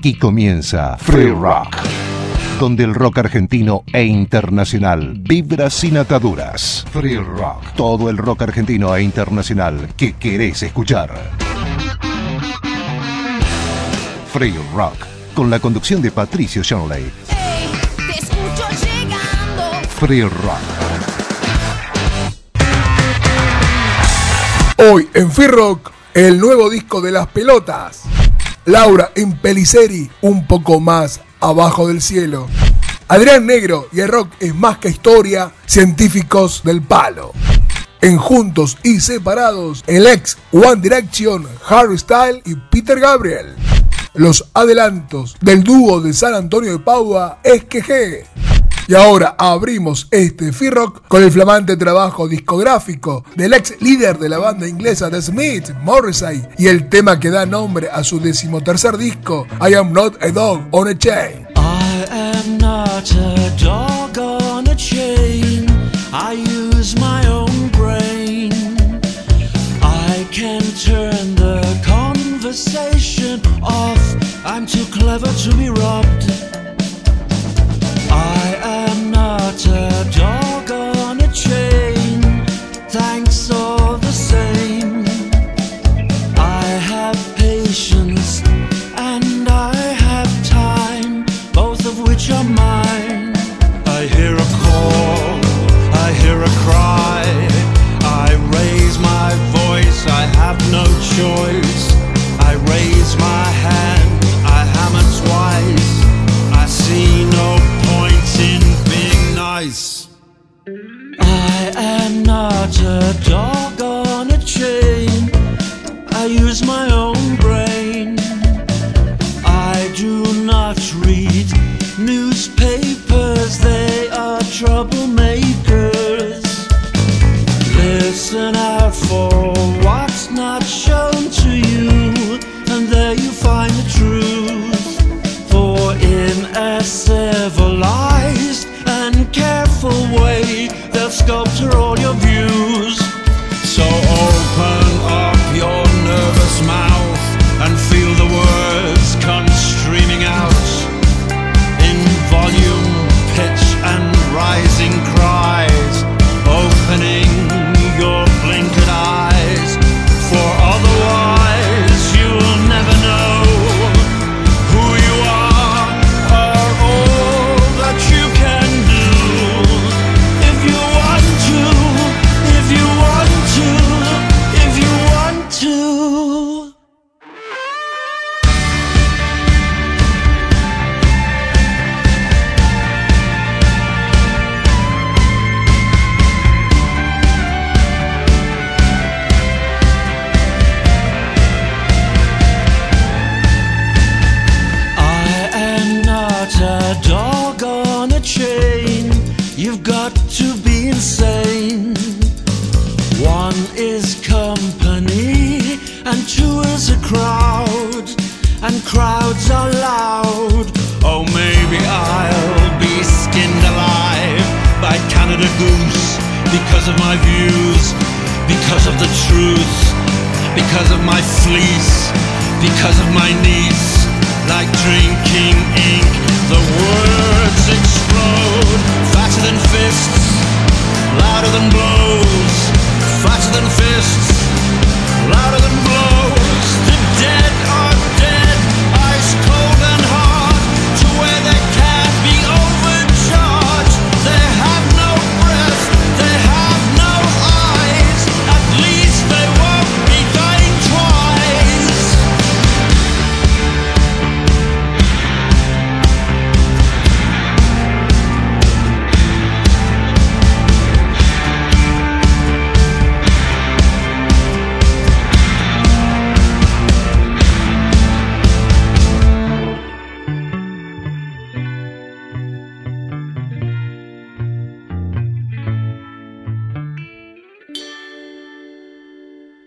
Aquí comienza Free Rock, donde el rock argentino e internacional vibra sin ataduras. Free Rock, todo el rock argentino e internacional que querés escuchar. Free Rock, con la conducción de Patricio Shanley. Hey, te escucho llegando. Free Rock. Hoy en Firrock, el nuevo disco de las pelotas. Laura en Peliceri, un poco más abajo del cielo. Adrián Negro y el rock es más que historia, científicos del palo. En Juntos y Separados, el ex One Direction, Harry Style y Peter Gabriel. Los adelantos del dúo de San Antonio de Padua, Esqueje. Y ahora abrimos este Firrock con el flamante trabajo discográfico del ex líder de la banda inglesa The Smith, Morrissey, y el tema que da nombre a su decimotercer disco, I Am Not a Dog on a Chain. I am not a dog on a chain. I use my own brain. I can turn the conversation off. I'm too clever to be robbed. Not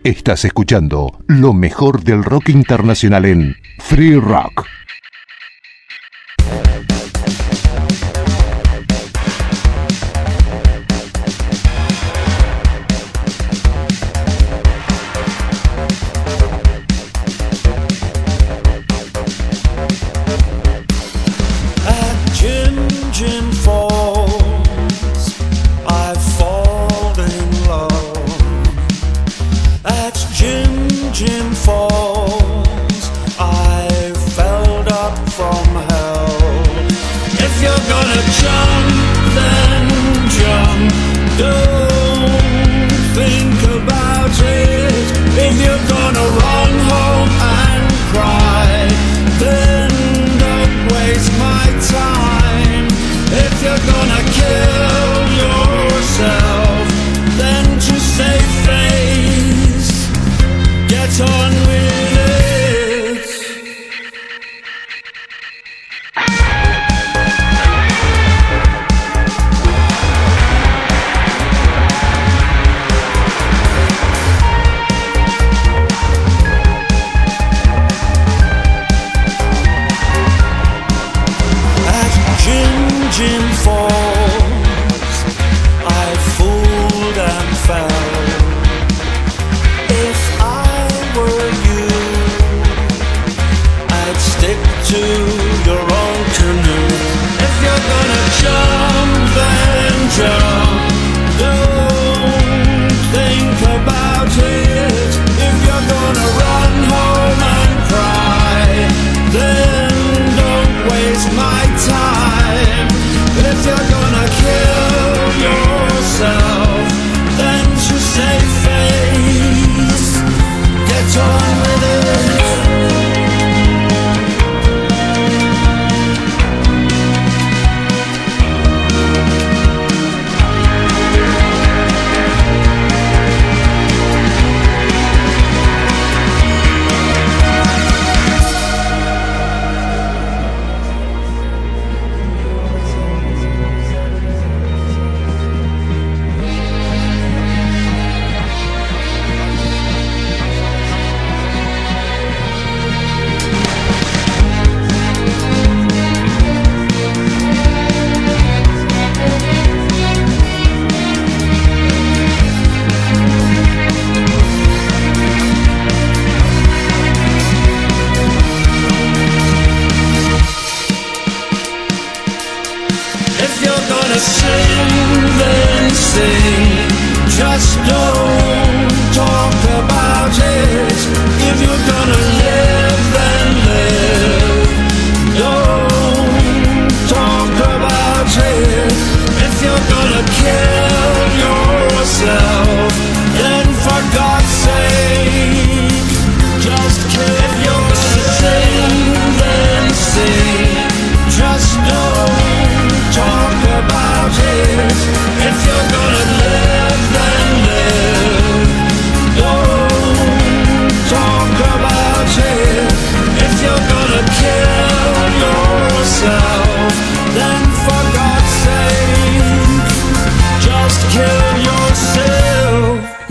Estás escuchando lo mejor del rock internacional en Free Rock.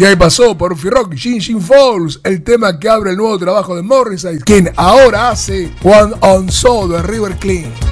Y ahí pasó por Uffie Rock, Jin Jin Falls, el tema que abre el nuevo trabajo de Morrissey, quien ahora hace One on Soul de River Clean.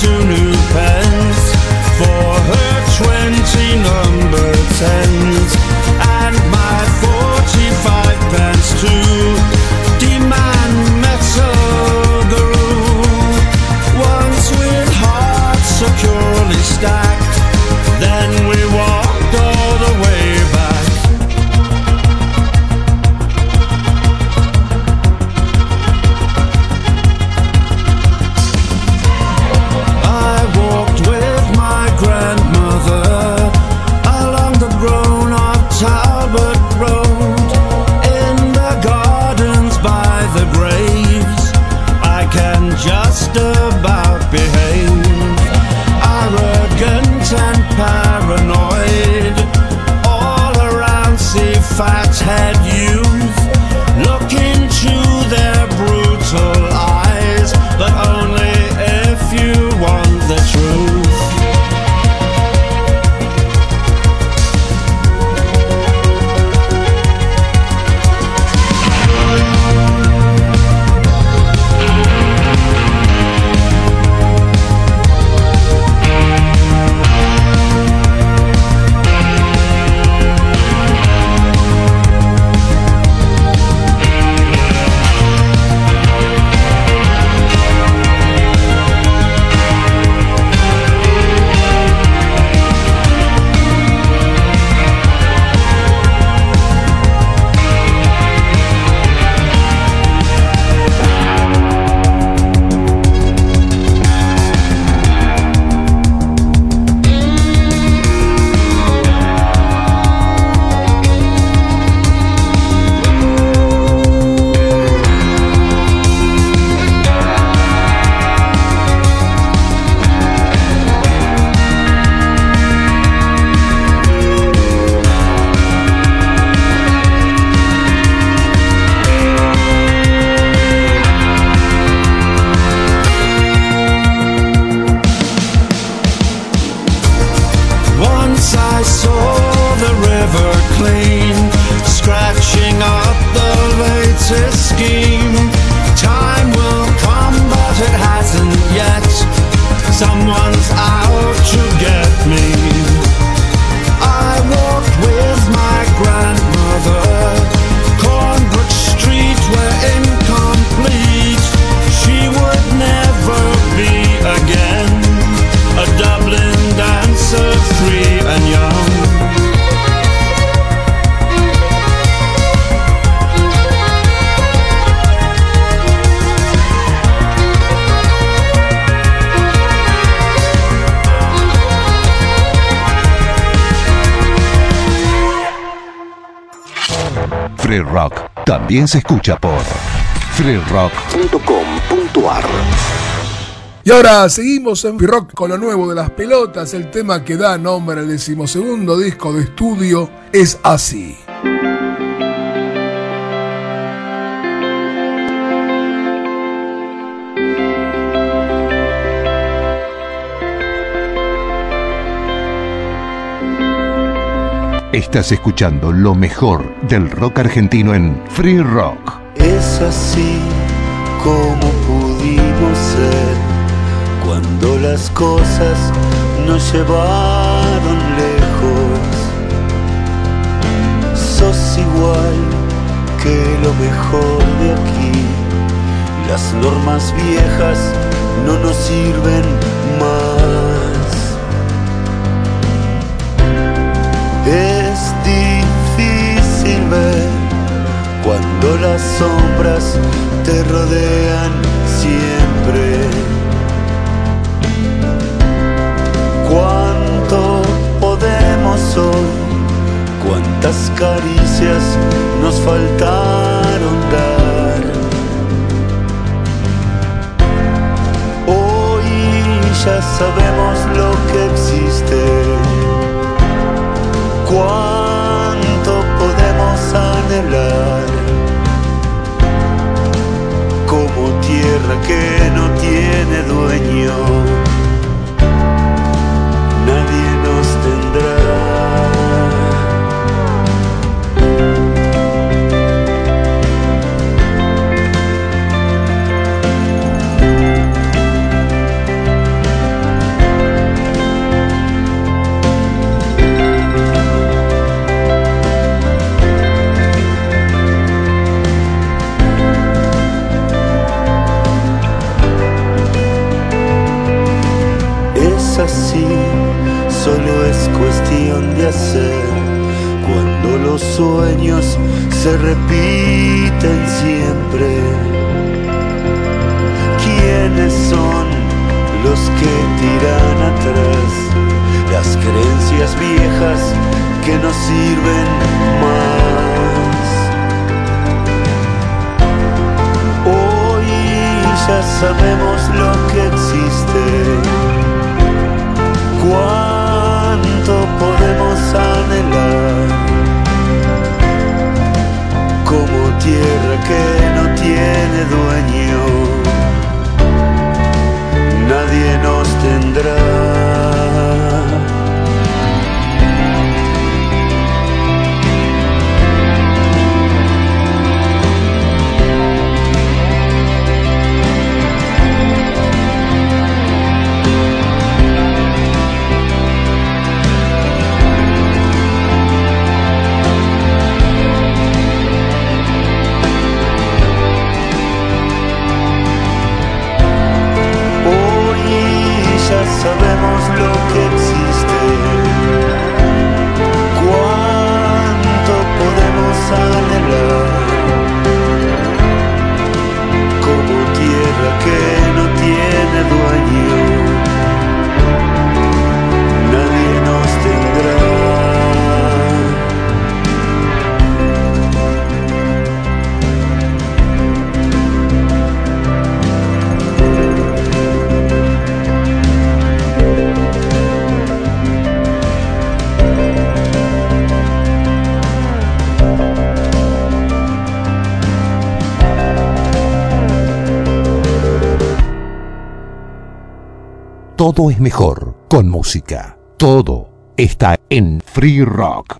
To. También se escucha por freerock.com.ar. Y ahora seguimos en rock con lo nuevo de las pelotas. El tema que da nombre al decimosegundo disco de estudio es así. Estás escuchando lo mejor del rock argentino en Free Rock. Es así como pudimos ser cuando las cosas nos llevaron lejos. Sos igual que lo mejor de aquí. Las normas viejas no nos sirven más. Cuando las sombras te rodean siempre. ¿Cuánto podemos hoy? ¿Cuántas caricias nos faltaron dar? Hoy ya sabemos lo que existe. ¿Cuánto podemos anhelar? Que no tiene dueño, cuestión de hacer. Cuando los sueños se repiten siempre. ¿Quiénes son los que tiran atrás? Las creencias viejas que no sirven más. Hoy ya sabemos lo que existe. Todo es mejor con música. Todo está en Free Rock.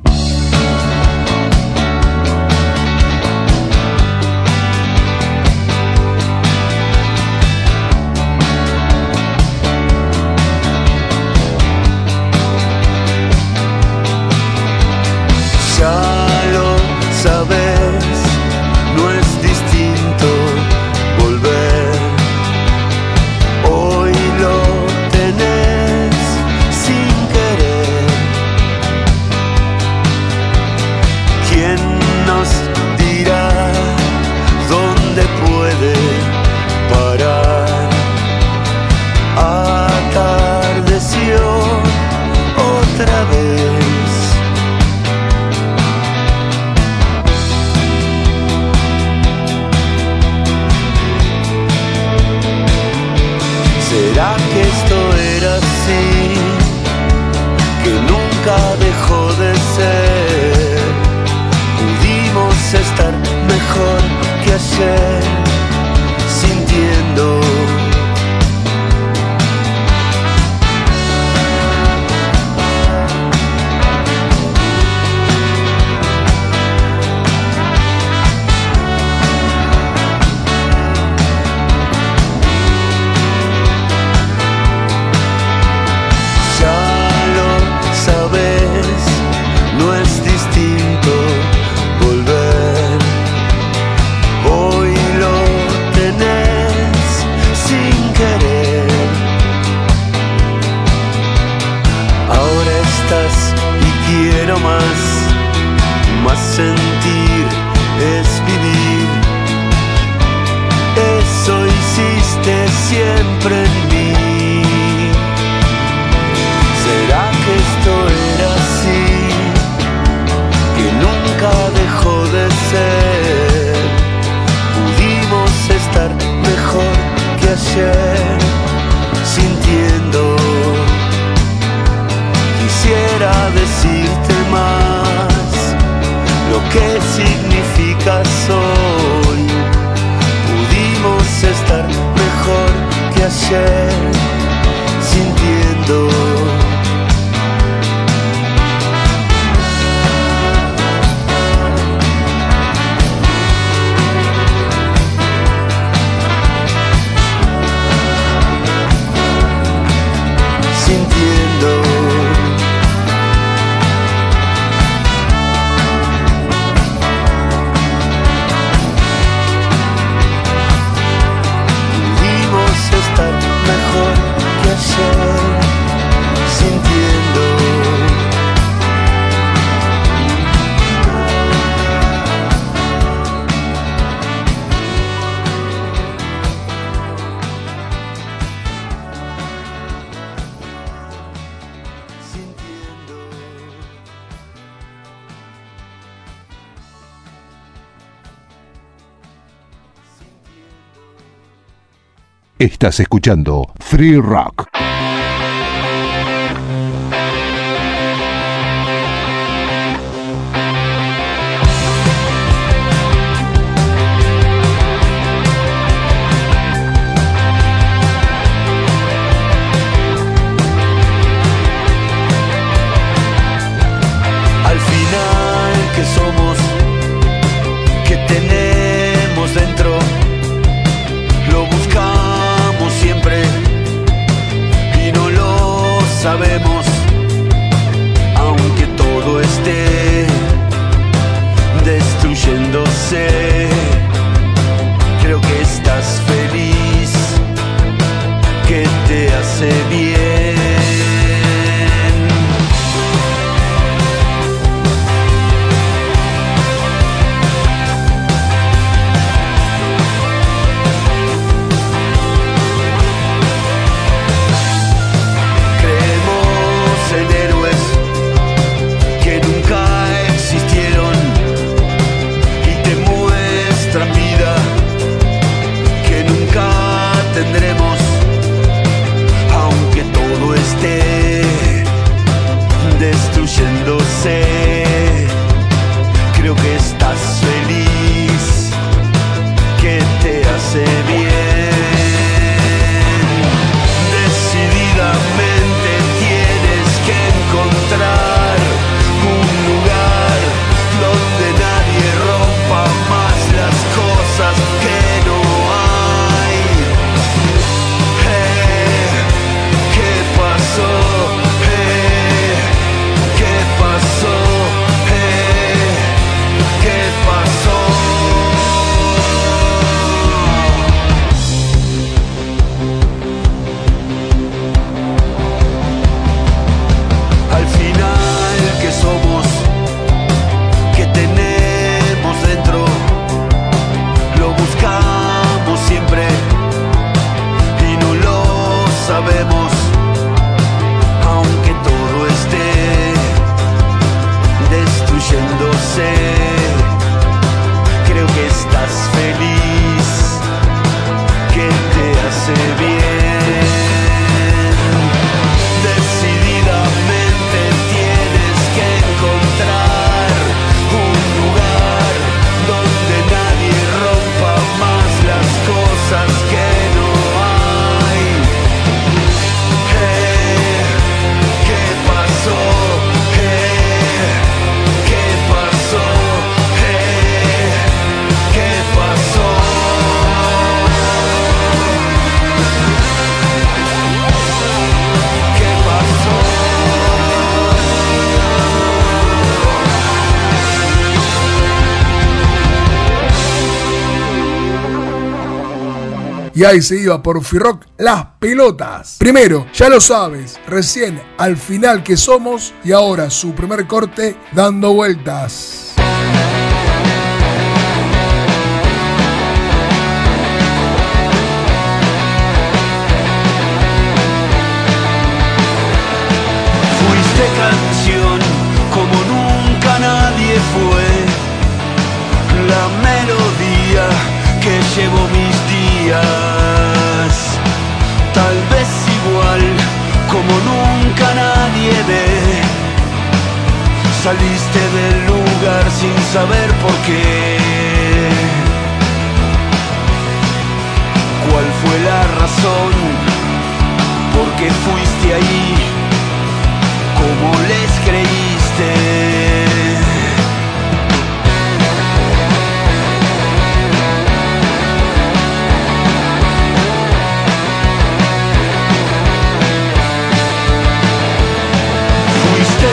qué significa soy. Pudimos estar mejor que ayer. Estás escuchando Free Rock. Y ahí se iba por Firrock las pelotas. Primero, ya lo sabes, recién al final que somos y ahora su primer corte dando vueltas. Saliste del lugar sin saber por qué. ¿Cuál fue la razón? ¿Por qué fuiste ahí? como les creíste. Fuiste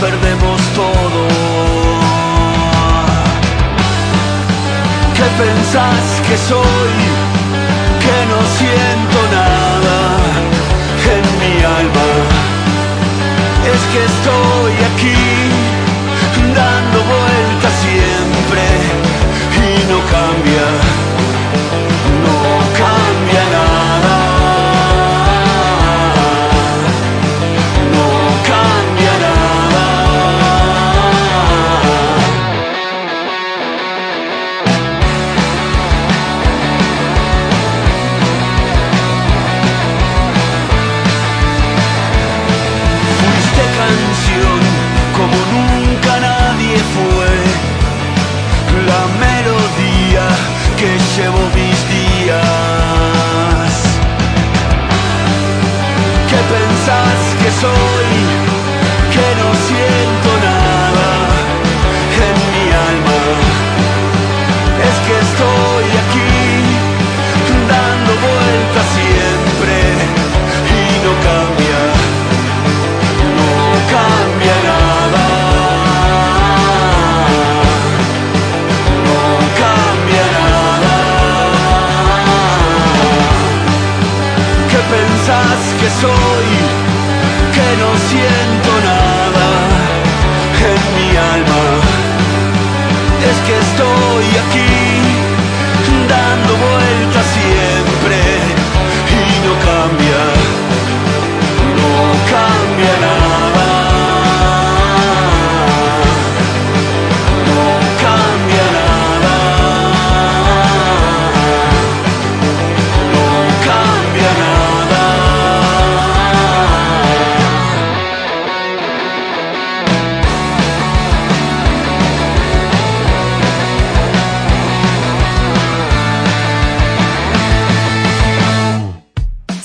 perdemos todo? ¿Qué pensás que soy? Que no siento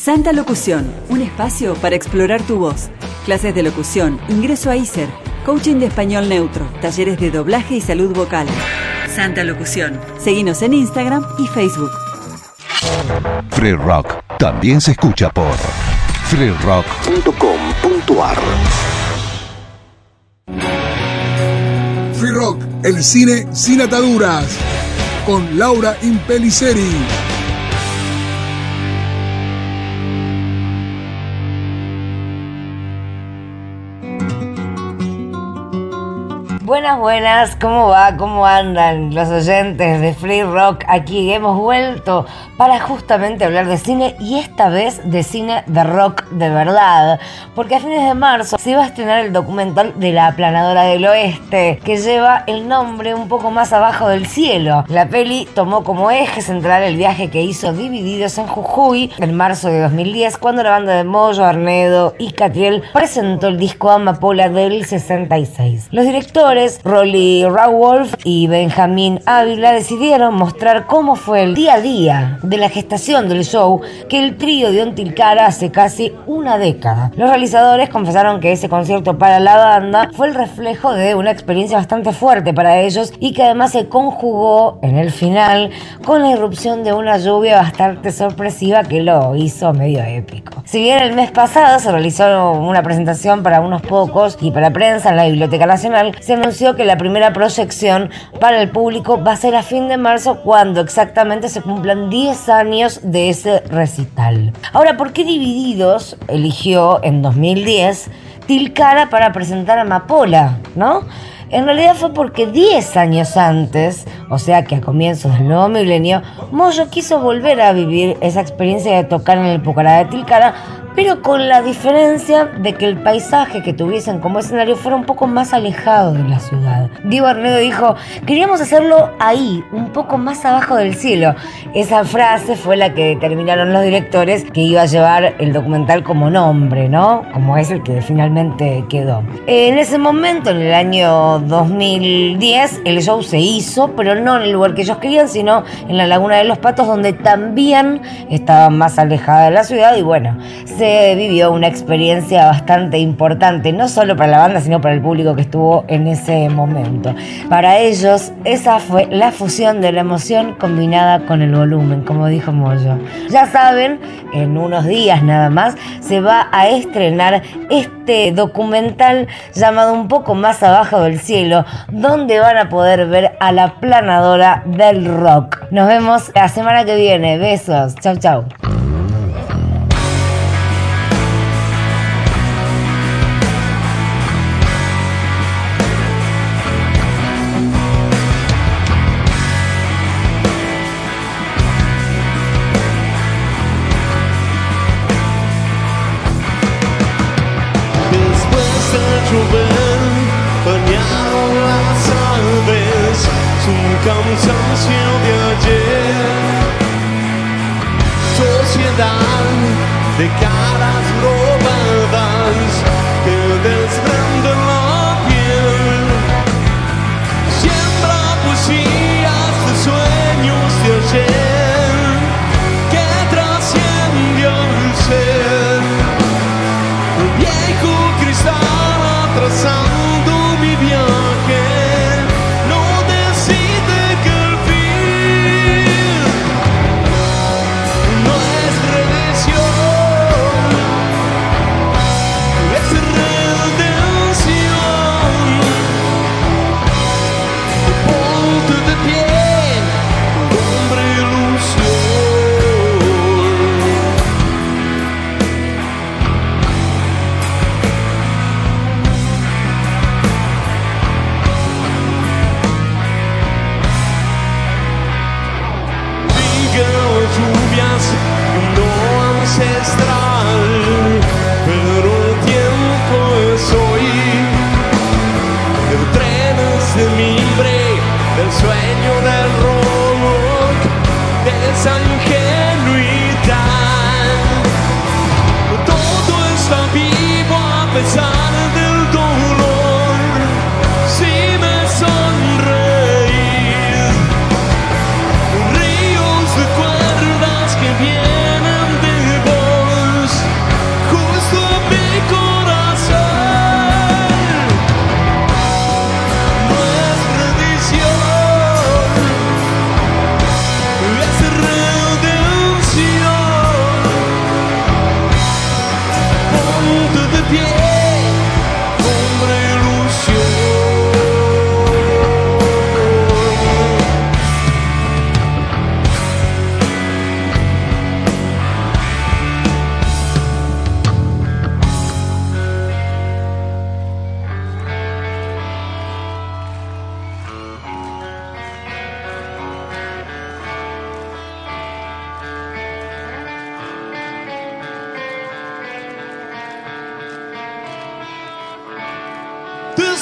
Santa Locución, un espacio para explorar tu voz. Clases de locución, ingreso a ISER, coaching de español neutro, talleres de doblaje y salud vocal. Santa Locución. Seguinos en Instagram y Facebook. Free Rock también se escucha por freerock.com.ar. Free Rock, el cine sin ataduras, con Laura Impeliceri. Buenas, buenas, ¿cómo va? ¿Cómo andan los oyentes de Free Rock? Aquí hemos vuelto para justamente hablar de cine y esta vez de cine de rock de verdad, porque a fines de marzo se va a estrenar el documental de la aplanadora del oeste, que lleva el nombre un poco más abajo del cielo. La peli tomó como eje central el viaje que hizo Divididos en Jujuy en marzo de 2010, cuando la banda de Moyo, Arnedo y Catriel presentó el disco Amapola del 66. Los directores Rolly Rawolf y Benjamín Ávila decidieron mostrar cómo fue el día a día de la gestación del show que el trío dio en Tilcara hace casi una década. Los realizadores confesaron que ese concierto para la banda fue el reflejo de una experiencia bastante fuerte para ellos y que además se conjugó en el final con la irrupción de una lluvia bastante sorpresiva que lo hizo medio épico. Si bien el mes pasado se realizó una presentación para unos pocos y para prensa en la Biblioteca Nacional, se anunció que la primera proyección para el público va a ser a fin de marzo cuando exactamente se cumplan 10 años de ese recital. Ahora, ¿por qué Divididos eligió en 2010 Tilcara para presentar a Amapola, no? En realidad fue porque 10 años antes, o sea que a comienzos del nuevo milenio, Moyo quiso volver a vivir esa experiencia de tocar en el Pucará de Tilcara, pero con la diferencia de que el paisaje que tuviesen como escenario fuera un poco más alejado de la ciudad. Diego Arnedo dijo, queríamos hacerlo ahí, un poco más abajo del cielo. Esa frase fue la que determinaron los directores que iba a llevar el documental como nombre, ¿no? Como es el que finalmente quedó. En ese momento, en el año 2010, el show se hizo, pero no en el lugar que ellos querían, sino en la Laguna de los Patos, donde también estaba más alejada de la ciudad y bueno, se vivió una experiencia bastante importante, no solo para la banda, sino para el público que estuvo en ese momento. Para ellos, esa fue la fusión de la emoción combinada con el volumen, como dijo Moyo. Ya saben, en unos días nada más se va a estrenar este documental llamado Un poco más abajo del cielo, donde van a poder ver a la planadora del rock. Nos vemos la semana que viene. Besos. Chau, chau.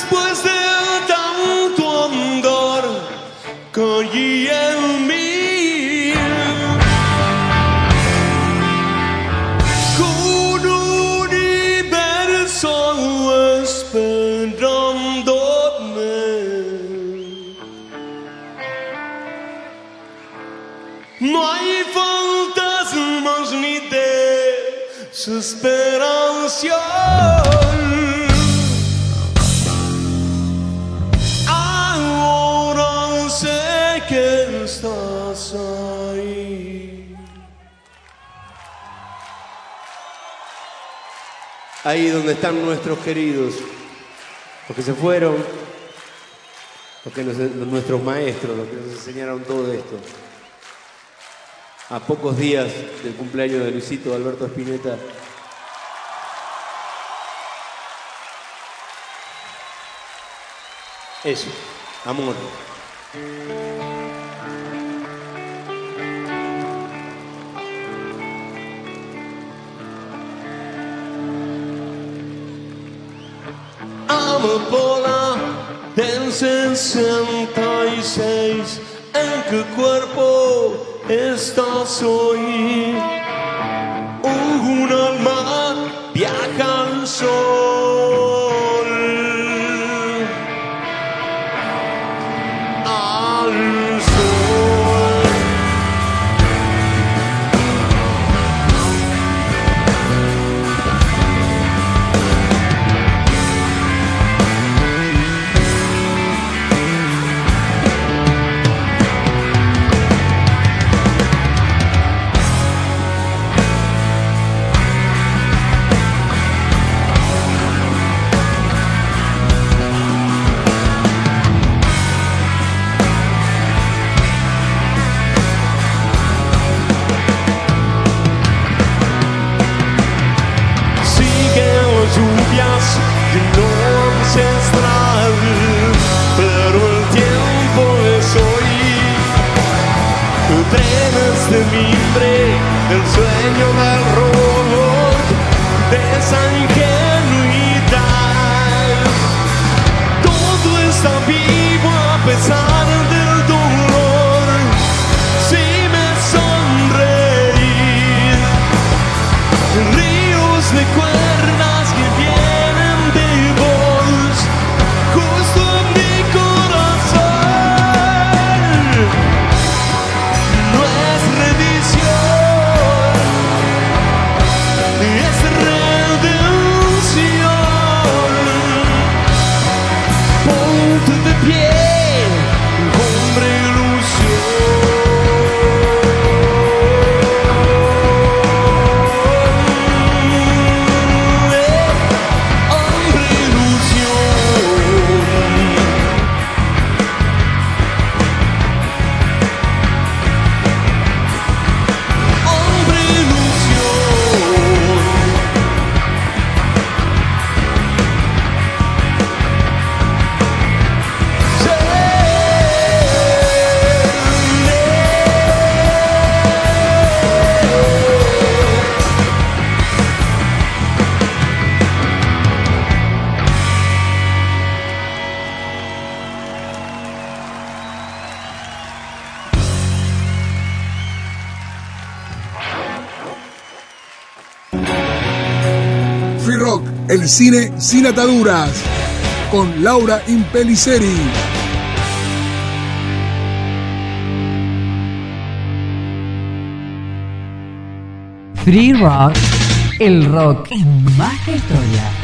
Después de tanto andar, caí en mí. Con un universo esperándome. No hay fantasmas ni desesperación. Ahí donde están nuestros queridos, los que se fueron, los que nuestros maestros, los que nos enseñaron todo esto. A pocos días del cumpleaños de Luisito Alberto Spinetta, eso, amor. Amapola del 66 ¿En qué cuerpo estás hoy? El cine sin ataduras, con Laura Impeliceri. Free Rock, el rock en más historia.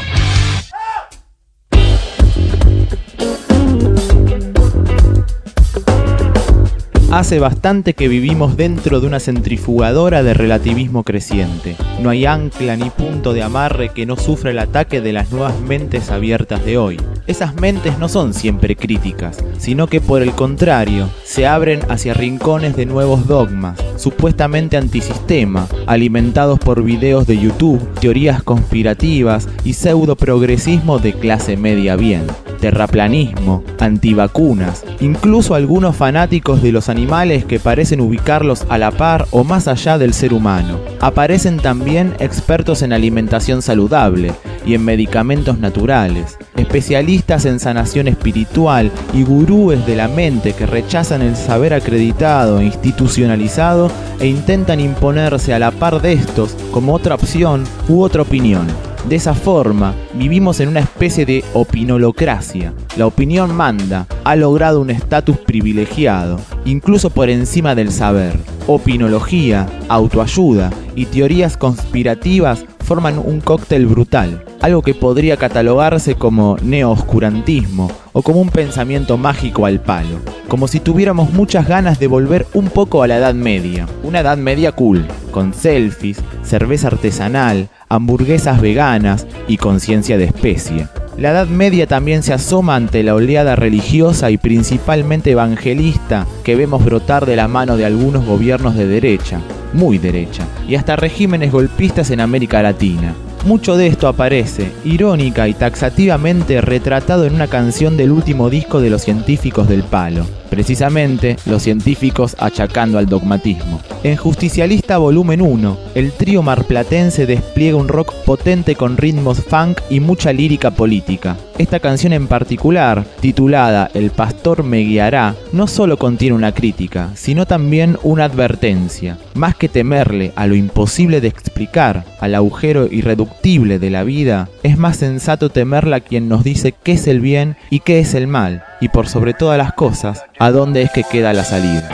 Hace bastante que vivimos dentro de una centrifugadora de relativismo creciente. No hay ancla ni punto de amarre que no sufra el ataque de las nuevas mentes abiertas de hoy. Esas mentes no son siempre críticas, sino que por el contrario, se abren hacia rincones de nuevos dogmas, supuestamente antisistema, alimentados por videos de YouTube, teorías conspirativas y pseudo progresismo de clase media bien terraplanismo, antivacunas, incluso algunos fanáticos de los animales que parecen ubicarlos a la par o más allá del ser humano. Aparecen también expertos en alimentación saludable y en medicamentos naturales, especialistas en sanación espiritual y gurúes de la mente que rechazan el saber acreditado e institucionalizado e intentan imponerse a la par de estos como otra opción u otra opinión. De esa forma, vivimos en una especie de opinolocracia. La opinión manda, ha logrado un estatus privilegiado, incluso por encima del saber. Opinología, autoayuda y teorías conspirativas forman un cóctel brutal, algo que podría catalogarse como neooscurantismo o como un pensamiento mágico al palo, como si tuviéramos muchas ganas de volver un poco a la Edad Media, una Edad Media cool, con selfies, cerveza artesanal, hamburguesas veganas y conciencia de especie. La Edad Media también se asoma ante la oleada religiosa y principalmente evangelista que vemos brotar de la mano de algunos gobiernos de derecha, muy derecha, y hasta regímenes golpistas en América Latina. Mucho de esto aparece, irónica y taxativamente retratado en una canción del último disco de los científicos del palo, precisamente los científicos achacando al dogmatismo. En Justicialista Volumen 1, el trío marplatense despliega un rock potente con ritmos funk y mucha lírica política. Esta canción en particular, titulada El pastor me guiará, no solo contiene una crítica, sino también una advertencia. Más que temerle a lo imposible de explicar, al agujero irreductible de la vida, es más sensato temerla a quien nos dice qué es el bien y qué es el mal, y por sobre todas las cosas, a dónde es que queda la salida.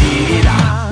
mentira.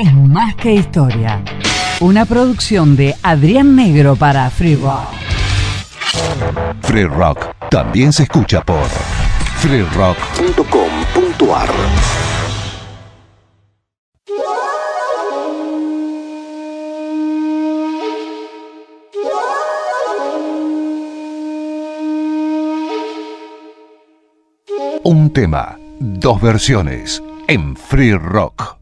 es más que historia. Una producción de Adrián Negro para Free Rock. Free Rock también se escucha por freerock.com.ar. Un tema, dos versiones en Free Rock.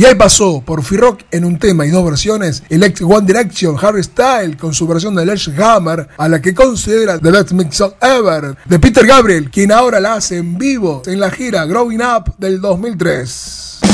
Y ahí pasó por Firrock en un tema y dos versiones, el One Direction Harry Style con su versión de Lash Hammer, a la que considera The Best Mix Up Ever, de Peter Gabriel, quien ahora la hace en vivo en la gira Growing Up del 2003.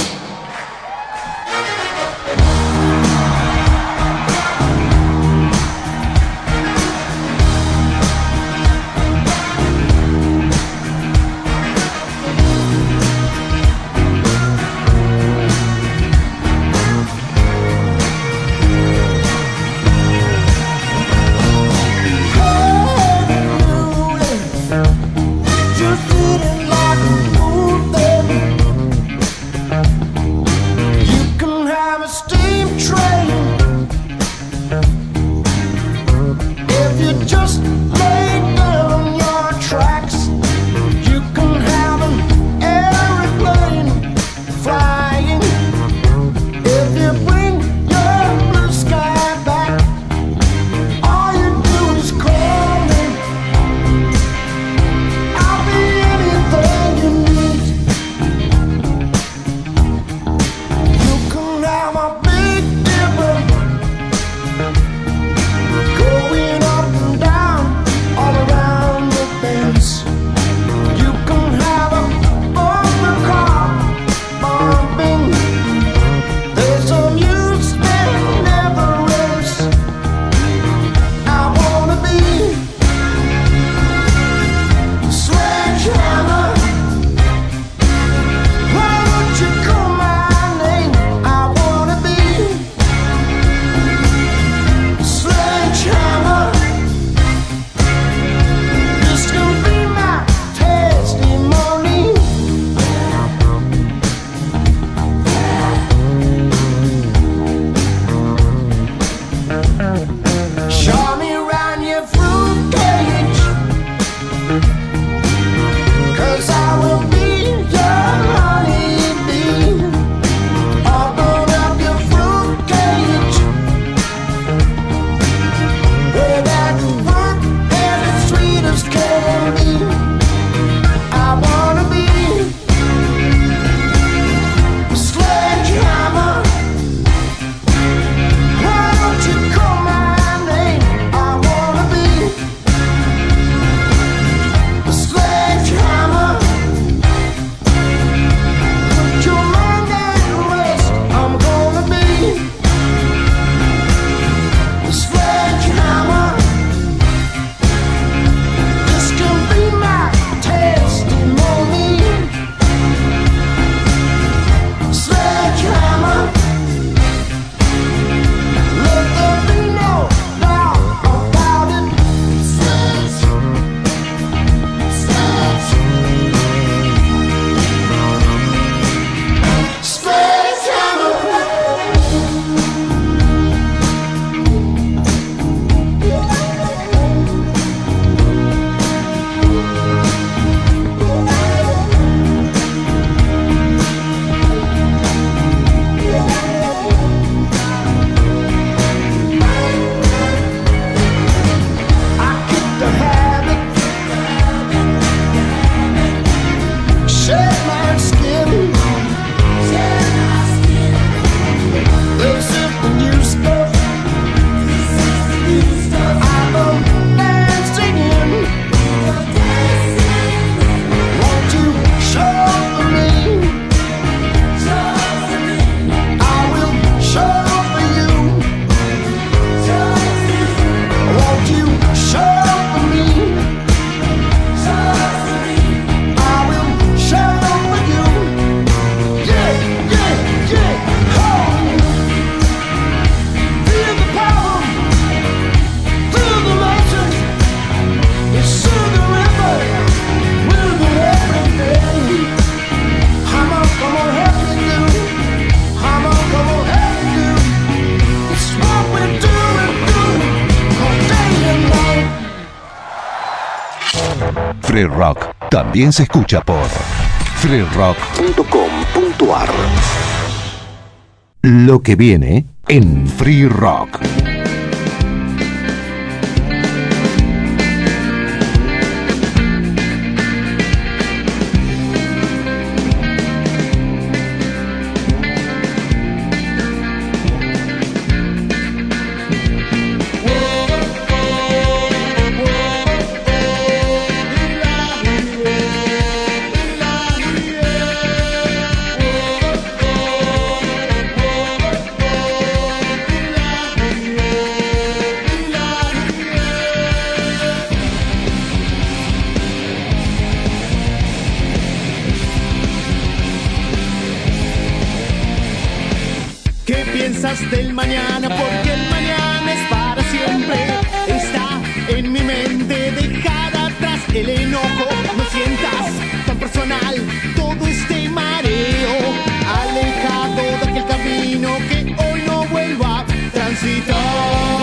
También se escucha por freerock.com.ar. Lo que viene en Free Rock. Piensas del mañana? Porque el mañana es para siempre. Está en mi mente, dejar atrás el enojo. No sientas tan personal todo este mareo. Alejado de aquel camino que hoy no vuelvo a transitar.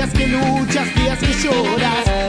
Días que luchas, días que lloras,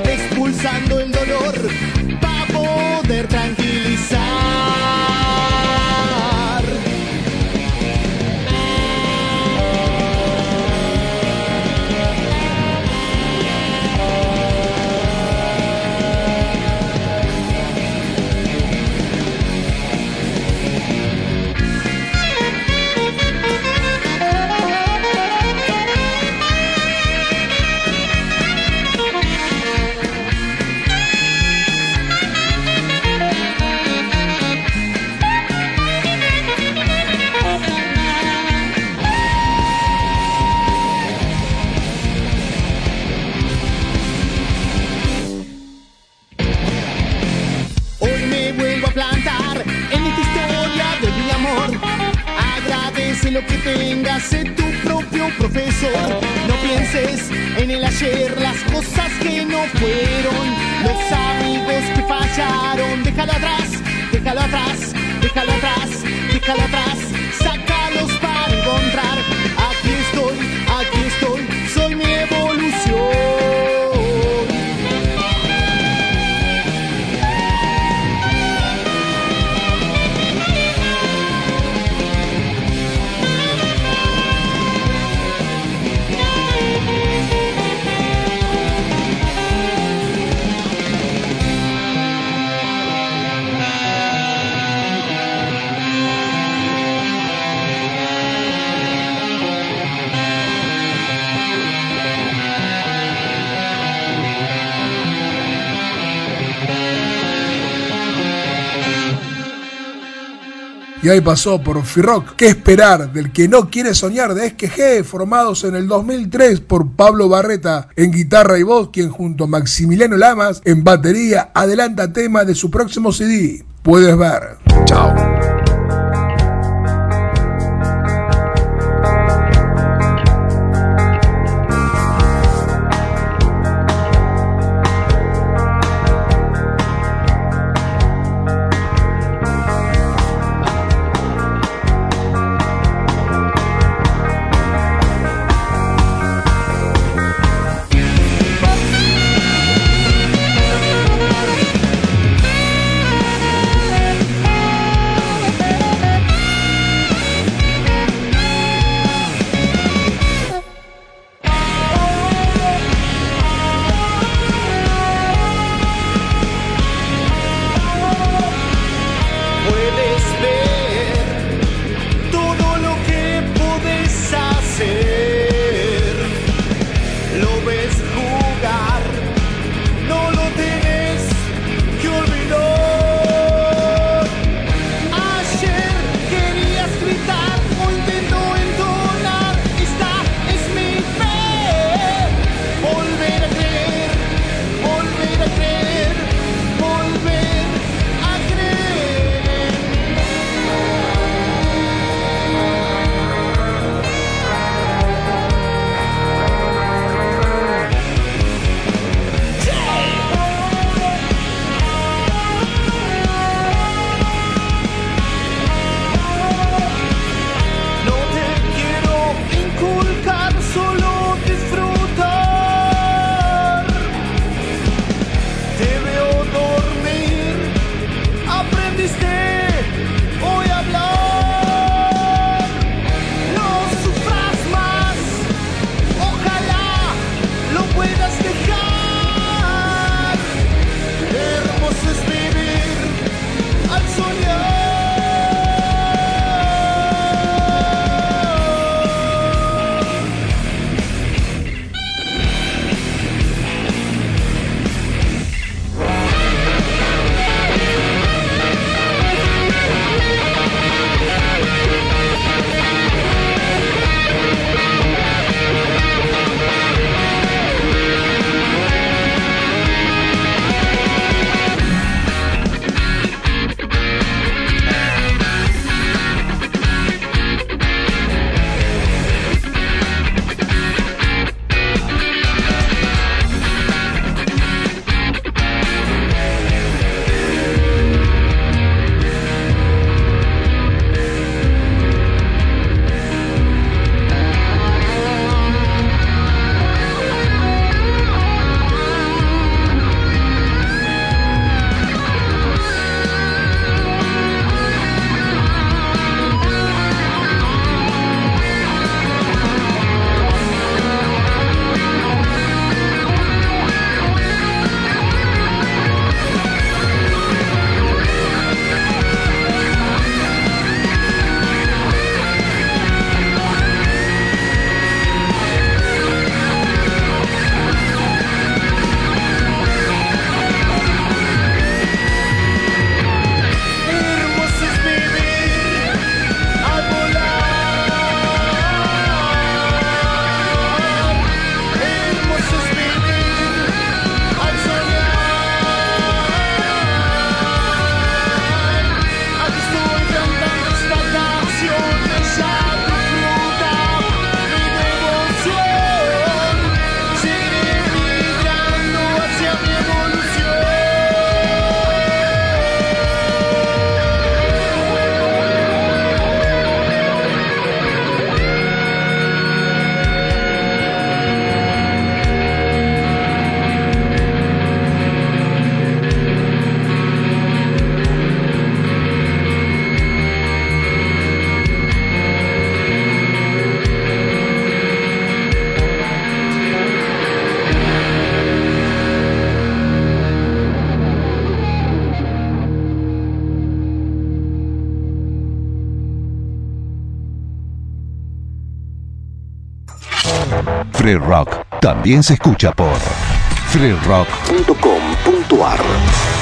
Que tengas, sé tu propio profesor. No pienses en el ayer, las cosas que no fueron, los amigos que fallaron. Déjalo atrás, déjalo atrás, déjalo atrás, déjalo atrás. Y ahí pasó por Firrock. ¿Qué esperar del que no quiere soñar de SQG, formados en el 2003 por Pablo Barreta en guitarra y voz, quien junto a Maximiliano Lamas en batería adelanta tema de su próximo CD. Puedes ver. Chao. Free Rock también se escucha por freerock.com.ar.